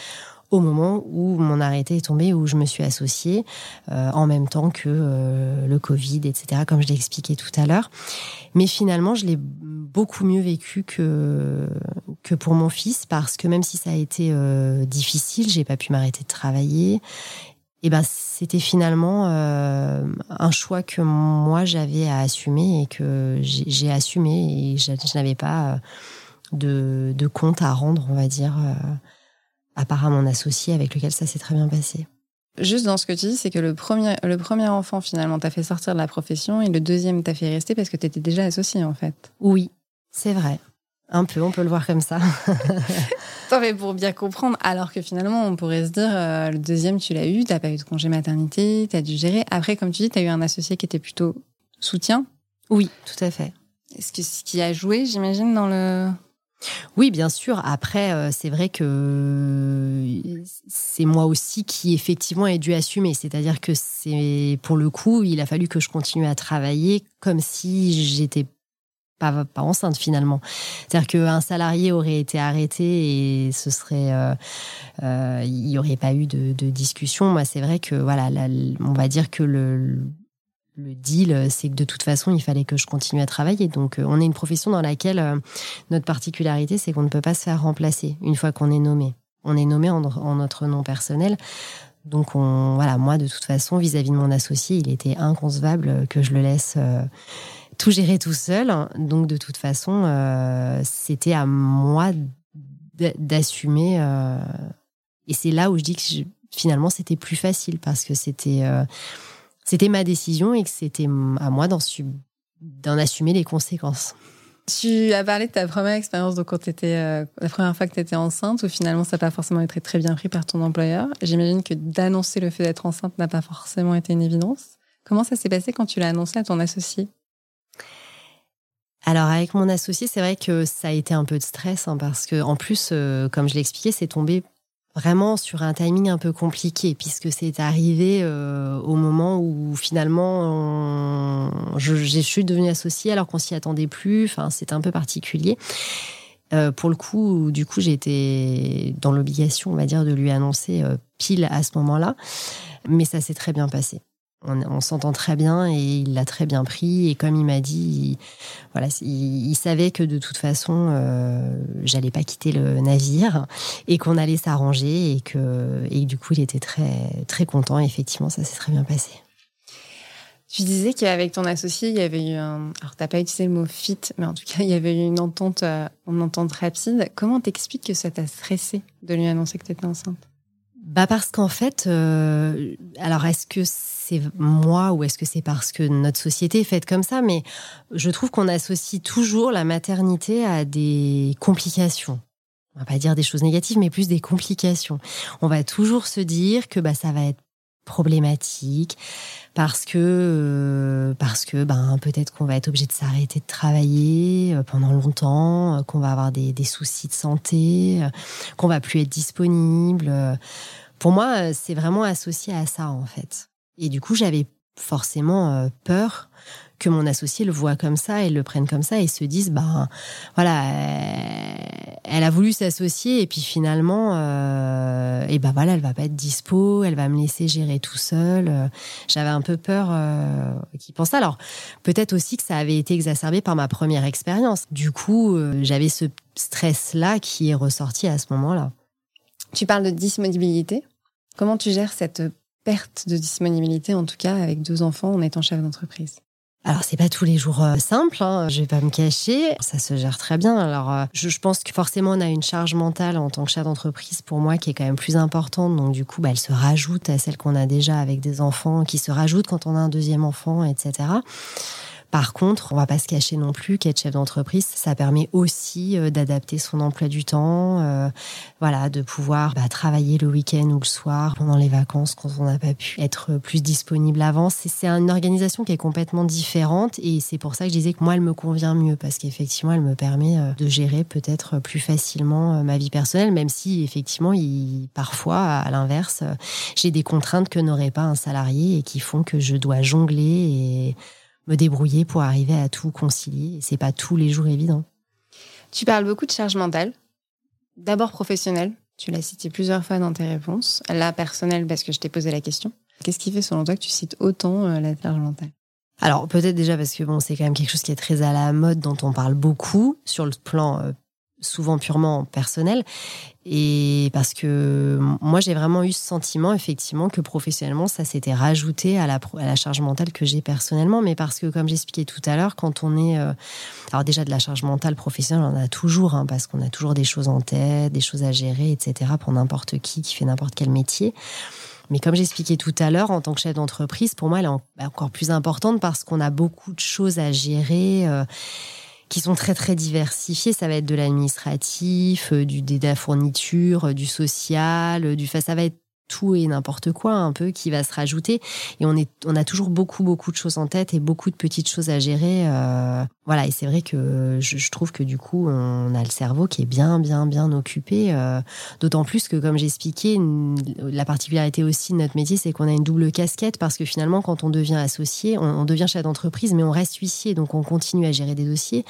A: au moment où mon arrêté est tombé, où je me suis associée euh, en même temps que euh, le Covid, etc., comme je l'ai expliqué tout à l'heure. Mais finalement, je l'ai beaucoup mieux vécu que, que pour mon fils, parce que même si ça a été euh, difficile, j'ai pas pu m'arrêter de travailler. Et ben, c'était finalement un choix que moi j'avais à assumer et que j'ai assumé et je, n'avais pas de, de, compte à rendre, on va dire à part à mon associé avec lequel ça s'est très bien passé.
E: Juste dans ce que tu dis, c'est que le premier, le premier enfant, finalement, t'a fait sortir de la profession et le deuxième t'a fait rester parce que tu étais déjà associé, en fait.
A: Oui, c'est vrai. Un peu, on peut le voir comme ça.
E: T'en fais pour bien comprendre, alors que finalement, on pourrait se dire, euh, le deuxième, tu l'as eu, t'as pas eu de congé maternité, t'as dû gérer. Après, comme tu dis, t'as eu un associé qui était plutôt soutien.
A: Oui, tout à fait.
E: Est-ce que ce qui a joué, j'imagine, dans le
A: oui, bien sûr. Après, euh, c'est vrai que c'est moi aussi qui effectivement ai dû assumer. C'est-à-dire que c'est pour le coup, il a fallu que je continue à travailler comme si j'étais pas, enceinte finalement. C'est-à-dire qu'un salarié aurait été arrêté et ce serait, euh, euh, il n'y aurait pas eu de, de discussion. Moi, c'est vrai que voilà, on va dire que le le deal, c'est que de toute façon, il fallait que je continue à travailler. Donc, euh, on est une profession dans laquelle euh, notre particularité, c'est qu'on ne peut pas se faire remplacer une fois qu'on est nommé. On est nommé en, notre nom personnel. Donc, on, voilà, moi, de toute façon, vis-à-vis de mon associé, il était inconcevable que je le laisse tout gérer tout seul. Donc, de toute façon, c'était à moi d'assumer. et c'est là où je dis que finalement, c'était plus facile parce que c'était c'était ma décision et que c'était à moi d'en assumer les conséquences.
E: Tu as parlé de ta première expérience, donc quand étais euh, la première fois que tu étais enceinte, où finalement ça n'a pas forcément été très bien pris par ton employeur. J'imagine que d'annoncer le fait d'être enceinte n'a pas forcément été une évidence. Comment ça s'est passé quand tu l'as annoncé à ton associé?
A: Alors avec mon associé, c'est vrai que ça a été un peu de stress hein, parce que en plus, euh, comme je l'ai expliqué, c'est tombé vraiment sur un timing un peu compliqué puisque c'est arrivé euh, au moment où finalement je, suis devenue associée alors qu'on s'y attendait plus. Enfin, c'était un peu particulier. Euh, pour le coup, du coup, été dans l'obligation, on va dire, de lui annoncer euh, pile à ce moment-là, mais ça s'est très bien passé on, s'entend très bien et il l'a très bien pris. Et comme il m'a dit, il, voilà, il, savait que de toute façon, euh, j'allais pas quitter le navire et qu'on allait s'arranger et que, et du coup, il était très, très content. Et effectivement, ça s'est très bien passé.
E: Tu disais qu'avec ton associé, il y avait eu un. Alors, t'as pas utilisé le mot fit, mais en tout cas, il y avait eu une entente, euh, une entente rapide. Comment t'expliques que ça t'a stressé de lui annoncer que tu étais enceinte?
A: Bah parce qu'en fait, euh, alors est-ce que c'est moi ou est-ce que c'est parce que notre société est faite comme ça Mais je trouve qu'on associe toujours la maternité à des complications. On va pas dire des choses négatives, mais plus des complications. On va toujours se dire que bah, ça va être problématique parce que euh, parce que ben peut-être qu'on va être obligé de s'arrêter de travailler euh, pendant longtemps, euh, qu'on va avoir des, des, soucis de santé, qu'on va plus être disponible. Pour moi, c'est vraiment associé à ça en fait. Et du coup, j'avais forcément peur que mon associé le voit comme ça et le prenne comme ça et se dise ben voilà elle a voulu s'associer et puis finalement euh, et ben voilà elle va pas être dispo elle va me laisser gérer tout seul. J'avais un peu peur euh, qu'il pense alors peut-être aussi que ça avait été exacerbé par ma première expérience. Du coup euh, j'avais ce stress là qui est ressorti à ce moment-là.
E: Tu parles de disponibilité. Comment tu gères cette perte de disponibilité en tout cas avec deux enfants en étant chef d'entreprise
A: alors c'est pas tous les jours euh, simple, hein, je vais pas me cacher, ça se gère très bien. Alors euh, je, pense que forcément on a une charge mentale en tant que chef d'entreprise pour moi qui est quand même plus importante, donc du coup bah, elle se rajoute à celle qu'on a déjà avec des enfants, qui se rajoute quand on a un deuxième enfant, etc. Par contre, on va pas se cacher non plus qu'être chef d'entreprise, ça permet aussi euh, d'adapter son emploi du temps, euh, voilà, de pouvoir bah, travailler le week-end ou le soir pendant les vacances quand on n'a pas pu être plus disponible avant. C'est une organisation qui est complètement différente et c'est pour ça que je disais que moi, elle me convient mieux parce qu'effectivement, elle me permet euh, de gérer peut-être plus facilement ma vie personnelle, même si effectivement, il, parfois, à l'inverse, j'ai des contraintes que n'aurait pas un salarié et qui font que je dois jongler et me débrouiller pour arriver à tout concilier. Et c'est pas tous les jours évident.
E: Tu parles beaucoup de charge mentale. D'abord professionnelle. Tu l'as cité plusieurs fois dans tes réponses. Là, personnelle, parce que je t'ai posé la question. Qu'est-ce qui fait, selon toi, que tu cites autant euh, la charge mentale?
A: Alors peut-être déjà parce que bon c'est quand même quelque chose qui est très à la mode dont on parle beaucoup sur le plan euh, souvent purement personnel. Et parce que moi, j'ai vraiment eu ce sentiment, effectivement, que professionnellement, ça s'était rajouté à la, à la charge mentale que j'ai personnellement. Mais parce que, comme j'expliquais tout à l'heure, quand on est. Euh, alors, déjà, de la charge mentale professionnelle, on en a toujours, hein, parce qu'on a toujours des choses en tête, des choses à gérer, etc., pour n'importe qui qui fait n'importe quel métier. Mais comme j'expliquais tout à l'heure, en tant que chef d'entreprise, pour moi, elle est encore plus importante parce qu'on a beaucoup de choses à gérer. Euh, qui sont très très diversifiés. Ça va être de l'administratif, euh, du de la fourniture, euh, du social, euh, du ça va être tout et n'importe quoi un peu qui va se rajouter. Et on est on a toujours beaucoup beaucoup de choses en tête et beaucoup de petites choses à gérer euh, voilà. Et c'est vrai que je, trouve que du coup on a le cerveau qui est bien bien bien occupé euh, d'autant plus que comme j'expliquais la particularité aussi de notre métier c'est qu'on a une double casquette parce que finalement quand on devient associé on, devient chef d'entreprise mais on reste huissier. Donc on continue à gérer des dossiers.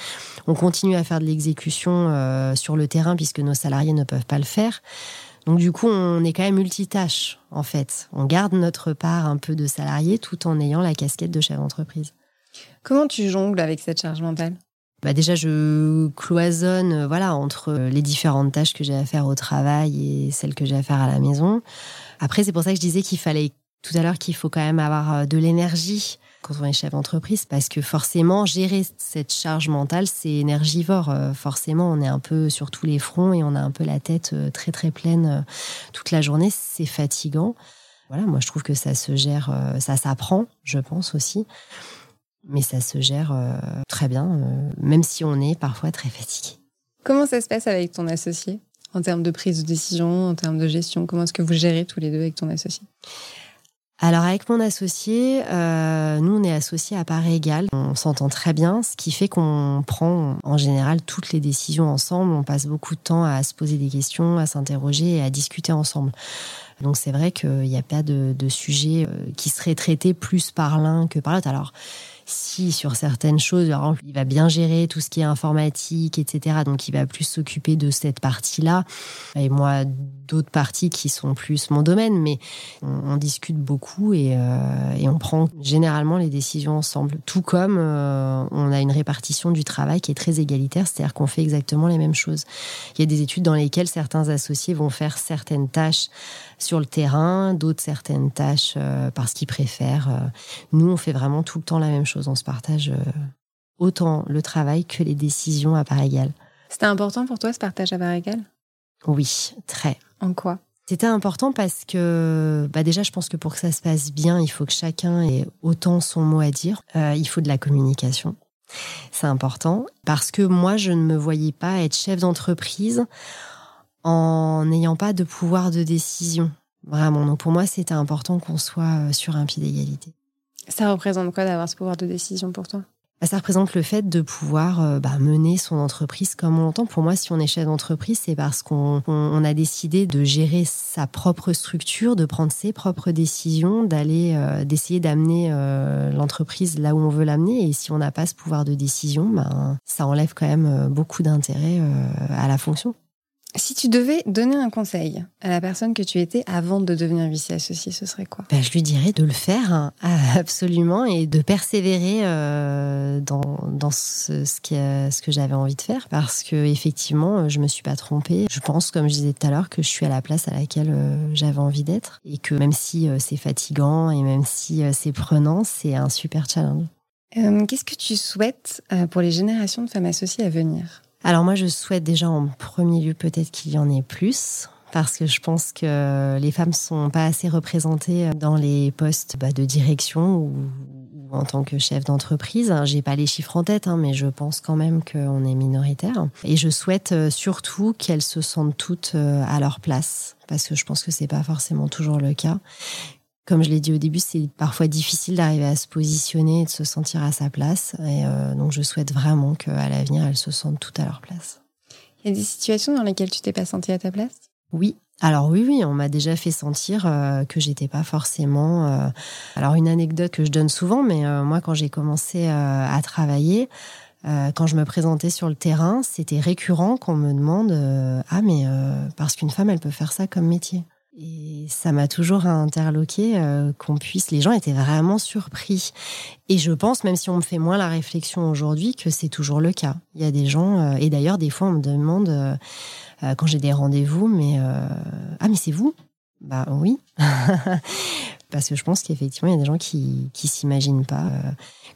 A: On continue à faire de l'exécution euh, sur le terrain puisque nos salariés ne peuvent pas le faire donc du coup, on est quand même multitâche, en fait. On garde notre part un peu de salarié tout en ayant la casquette de chef d'entreprise.
E: Comment tu jongles avec cette charge mentale?
A: Bah déjà, je cloisonne voilà, entre les différentes tâches que j'ai à faire au travail et celles que j'ai à faire à la maison. Après, c'est pour ça que je disais qu'il fallait tout à l'heure qu'il faut quand même avoir de l'énergie quand on est chef d'entreprise, parce que forcément, gérer cette charge mentale, c'est énergivore. Forcément, on est un peu sur tous les fronts et on a un peu la tête très très pleine toute la journée. C'est fatigant. Voilà, moi je trouve que ça se gère, ça s'apprend, je pense aussi mais ça se gère euh, très bien, euh, même si on est parfois très fatigué.
E: Comment ça se passe avec ton associé? En termes de prise de décision, en termes de gestion Comment est-ce que vous gérez tous les deux avec ton associé?
A: Alors avec mon associé, euh, nous on est associés à part égale, on s'entend très bien, ce qui fait qu'on prend en général toutes les décisions ensemble, on passe beaucoup de temps à se poser des questions, à s'interroger et à discuter ensemble. Donc c'est vrai qu'il n'y a pas de, de sujet qui serait traité plus par l'un que par l'autre. Alors si sur certaines choses, il va bien gérer tout ce qui est informatique, etc. Donc il va plus s'occuper de cette partie-là. Et moi, d'autres parties qui sont plus mon domaine, mais on, discute beaucoup et, euh, et, on prend généralement les décisions ensemble. Tout comme euh, on a une répartition du travail qui est très égalitaire, c'est-à-dire qu'on fait exactement les mêmes choses. Il y a des études dans lesquelles certains associés vont faire certaines tâches sur le terrain, d'autres certaines tâches euh, parce qu'ils préfèrent. Euh. Nous, on fait vraiment tout le temps la même chose. On se partage euh, autant le travail que les décisions à part égale.
E: C'était important pour toi ce partage à part égale?
A: Oui, très.
E: En quoi?
A: C'était important parce que bah déjà je pense que pour que ça se passe bien, il faut que chacun ait autant son mot à dire. il faut de la communication. C'est important parce que moi je ne me voyais pas être chef d'entreprise en n'ayant pas de pouvoir de décision. Vraiment. Donc pour moi, c'était important qu'on soit euh, sur un pied d'égalité.
E: Ça représente quoi d'avoir ce pouvoir de décision pour toi?
A: Bah, ça représente le fait de pouvoir euh, bah, mener son entreprise comme on l'entend. Pour moi, si on est chef d'entreprise, c'est parce qu'on a décidé de gérer sa propre structure, de prendre ses propres décisions, d'aller, euh, d'essayer d'amener l'entreprise là où on veut l'amener. Et si on n'a pas ce pouvoir de décision, ben, ça enlève quand même beaucoup d'intérêt à la fonction.
E: Si tu devais donner un conseil à la personne que tu étais avant de devenir vice-associé, ce serait quoi?
A: Ben, Je lui dirais de le faire hein, absolument et de persévérer euh, dans, dans ce, ce, qui, ce que j'avais envie de faire parce que effectivement, je me suis pas trompée. Je pense, comme je disais tout à l'heure, que je suis à la place à laquelle euh, j'avais envie d'être et que même si euh, c'est fatigant et même si c'est prenant, c'est un super challenge.
E: Qu'est-ce que tu souhaites pour les générations de femmes associées à venir?
A: Alors moi, je souhaite déjà en premier lieu peut-être qu'il y en ait plus parce que je pense que les femmes sont pas assez représentées dans les postes bah, de direction ou, en tant que chef d'entreprise. J'ai pas les chiffres en tête, hein, mais je pense quand même qu'on est minoritaire. Et je souhaite euh, surtout qu'elles se sentent toutes euh, à leur place, parce que je pense que c'est pas forcément toujours le cas. Comme je l'ai dit au début, c'est parfois difficile d'arriver à se positionner et de se sentir à sa place. Et euh, donc, je souhaite vraiment qu'à l'avenir, elles se sentent toutes à leur place.
E: Il y a des situations dans lesquelles tu t'es pas sentie à ta place?
A: Oui. Alors oui, oui, on m'a déjà fait sentir euh, que j'étais pas forcément. Euh, alors une anecdote que je donne souvent, mais moi quand j'ai commencé à travailler, quand je me présentais sur le terrain, c'était récurrent qu'on me demande ah mais parce qu'une femme elle peut faire ça comme métier. Et ça m'a toujours interloqué euh, qu'on puisse. Les gens étaient vraiment surpris. Et je pense, même si on me fait moins la réflexion aujourd'hui, que c'est toujours le cas. Il y a des gens, euh, et d'ailleurs, des fois, on me demande, euh, quand j'ai des rendez-vous, mais ah, mais c'est vous? Bah oui. Parce que je pense qu'effectivement, il y a des gens qui qui s'imaginent pas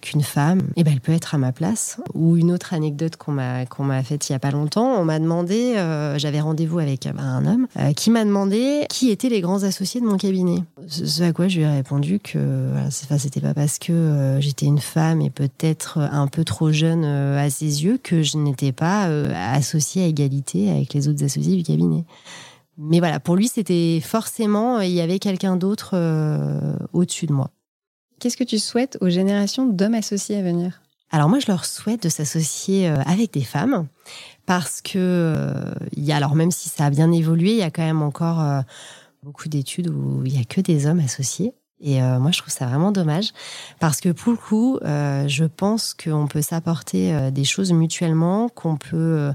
A: qu'une femme, eh ben, elle peut être à ma place. Ou une autre anecdote qu'on m'a faite il y a pas longtemps, on m'a demandé, euh, j'avais rendez-vous avec euh, un homme euh, qui m'a demandé qui étaient les grands associés de mon cabinet. Ce à quoi je lui ai répondu que enfin, c'était pas parce que j'étais une femme et peut-être un peu trop jeune à ses yeux que je n'étais pas associée à égalité avec les autres associés du cabinet. Mais voilà, pour lui, c'était forcément, il y avait quelqu'un d'autre au-dessus de moi.
E: Qu'est-ce que tu souhaites aux générations d'hommes associés à venir?
A: Alors moi, je leur souhaite de s'associer euh, avec des femmes parce que euh, il y a alors même si ça a bien évolué, il y a quand même encore euh, beaucoup d'études où il y a que des hommes associés. Et moi, je trouve ça vraiment dommage parce que pour le coup, je pense qu'on peut s'apporter des choses mutuellement, qu'on peut.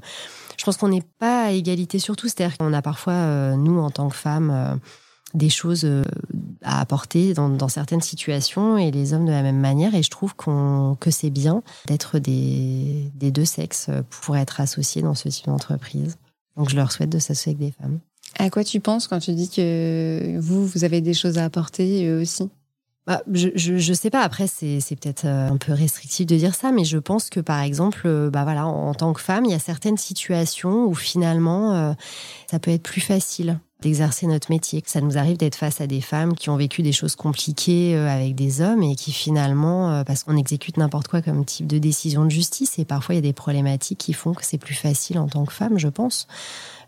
A: je pense qu'on n'est pas à égalité sur tout. C'est-à-dire qu'on a parfois, nous, en tant que femmes, des choses euh, à apporter dans, dans, certaines situations et les hommes de la même manière. Et je trouve qu'on, que c'est bien d'être des, des, deux sexes pour être associés dans ce type d'entreprise. Donc je leur souhaite de s'associer avec des femmes.
E: À quoi tu penses quand tu dis que vous, vous avez des choses à apporter eux aussi?
A: Bah, je, je, sais pas. Après, c'est, peut-être euh, un peu restrictif de dire ça, mais je pense que par exemple, euh, bah voilà, en, tant que femme, il y a certaines situations où finalement, euh, ça peut être plus facile d'exercer notre métier. Ça nous arrive d'être face à des femmes qui ont vécu des choses compliquées avec des hommes et qui finalement, parce qu'on exécute n'importe quoi comme type de décision de justice, et parfois il y a des problématiques qui font que c'est plus facile en tant que femme, je pense.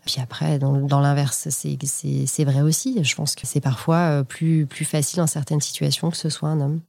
A: Puis après, dans, l'inverse, c'est vrai aussi. Je pense que c'est parfois euh, plus, plus facile dans certaines situations que ce soit un homme.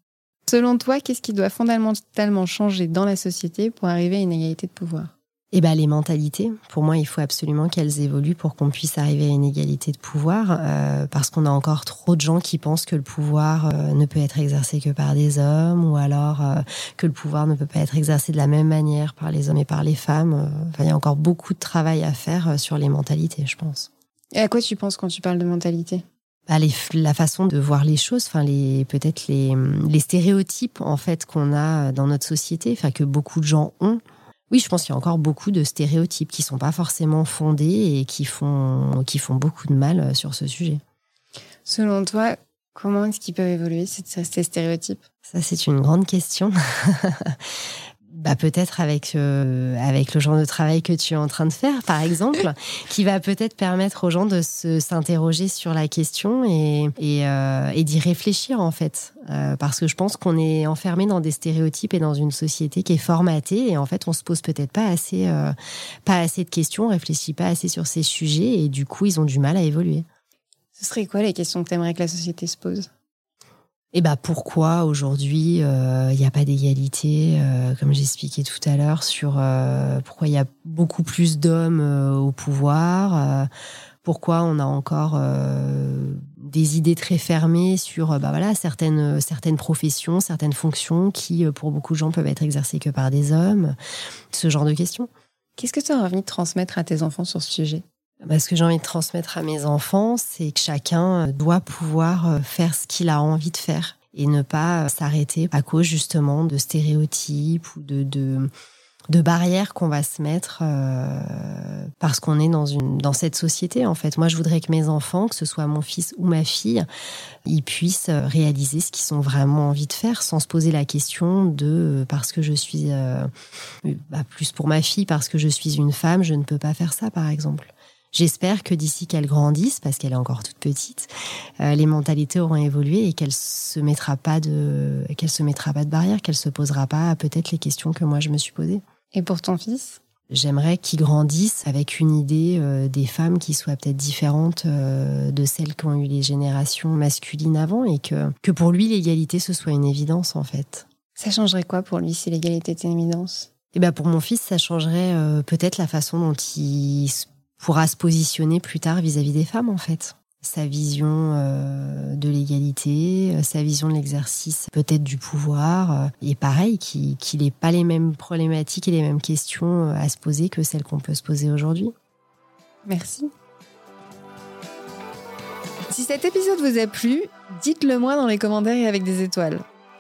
E: Selon toi, qu'est-ce qui doit fondamentalement changer dans la société pour arriver à une égalité de pouvoir?
A: Eh ben, les mentalités, pour moi, il faut absolument qu'elles évoluent pour qu'on puisse arriver à une égalité de pouvoir, euh, parce qu'on a encore trop de gens qui pensent que le pouvoir euh, ne peut être exercé que par des hommes, ou alors euh, que le pouvoir ne peut pas être exercé de la même manière par les hommes et par les femmes. Enfin, il y a encore beaucoup de travail à faire sur les mentalités, je pense.
E: Et à quoi tu penses quand tu parles de mentalité?
A: Bah, la façon de voir les choses, enfin les peut-être les, les stéréotypes en fait qu'on a dans notre société, enfin que beaucoup de gens ont. Oui, je pense qu'il y a encore beaucoup de stéréotypes qui sont pas forcément fondés et qui font, qui font beaucoup de mal euh, sur ce sujet.
E: Selon toi, comment est-ce qu'ils peuvent évoluer ces stéréotypes?
A: Ça, c'est une grande question. bah peut-être avec euh, avec le genre de travail que tu es en train de faire par exemple qui va peut-être permettre aux gens de se s'interroger sur la question et et, euh, et d'y réfléchir en fait. Euh, parce que je pense qu'on est enfermé dans des stéréotypes et dans une société qui est formatée et en fait on se pose peut-être pas assez pas assez de questions on réfléchit pas assez sur ces sujets et du coup ils ont du mal à évoluer.
E: Ce serait quoi les questions que tu aimerais que la société se pose?
A: Et bah pourquoi aujourd'hui euh, il n'y a pas d'égalité, euh, comme j'expliquais tout à l'heure, sur euh, pourquoi il y a beaucoup plus d'hommes au pouvoir, pourquoi on a encore des idées très fermées sur bah voilà certaines certaines professions, certaines fonctions qui pour beaucoup de gens peuvent être exercées que par des hommes, ce genre de questions.
E: Qu'est-ce que tu as envie de transmettre à tes enfants sur ce sujet?
A: Ce que j'ai envie de transmettre à mes enfants, c'est que chacun doit pouvoir faire ce qu'il a envie de faire et ne pas s'arrêter à cause justement de stéréotypes ou de, de, de barrières qu'on va se mettre euh, parce qu'on est dans une dans cette société en fait. Moi, je voudrais que mes enfants, que ce soit mon fils ou ma fille, ils puissent réaliser ce qu'ils ont vraiment envie de faire sans se poser la question de parce que je suis euh, bah, plus pour ma fille parce que je suis une femme, je ne peux pas faire ça par exemple. J'espère que d'ici qu'elle grandisse, parce qu'elle est encore toute petite, euh, les mentalités auront évolué et qu'elle se mettra pas de, qu'elle se mettra pas de barrière, qu'elle se posera pas peut-être les questions que moi je me suis posées.
E: Et pour ton fils?
A: J'aimerais qu'il grandisse avec une idée euh, des femmes qui soit peut-être différente euh, de celles qu'ont eu les générations masculines avant et que, que pour lui l'égalité ce soit une évidence en fait.
E: Ça changerait quoi pour lui si l'égalité était une évidence?
A: Eh ben pour mon fils, ça changerait peut-être la façon dont il pourra se positionner plus tard vis-à-vis des femmes, en fait. Sa vision euh, de l'égalité, euh, sa vision de l'exercice peut-être du pouvoir, euh, et pareil, qu'il n'ait pas les mêmes problématiques et les mêmes questions à se poser que celles qu'on peut se poser aujourd'hui.
E: Merci. Si cet épisode vous a plu, dites-le moi dans les commentaires et avec des étoiles.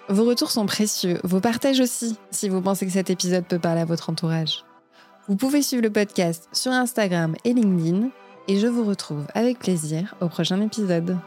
E: Vos retours sont précieux, vos partages aussi, si vous pensez que cet épisode peut parler à votre entourage. Vous pouvez suivre le podcast sur Instagram et LinkedIn et je vous retrouve avec plaisir au prochain épisode.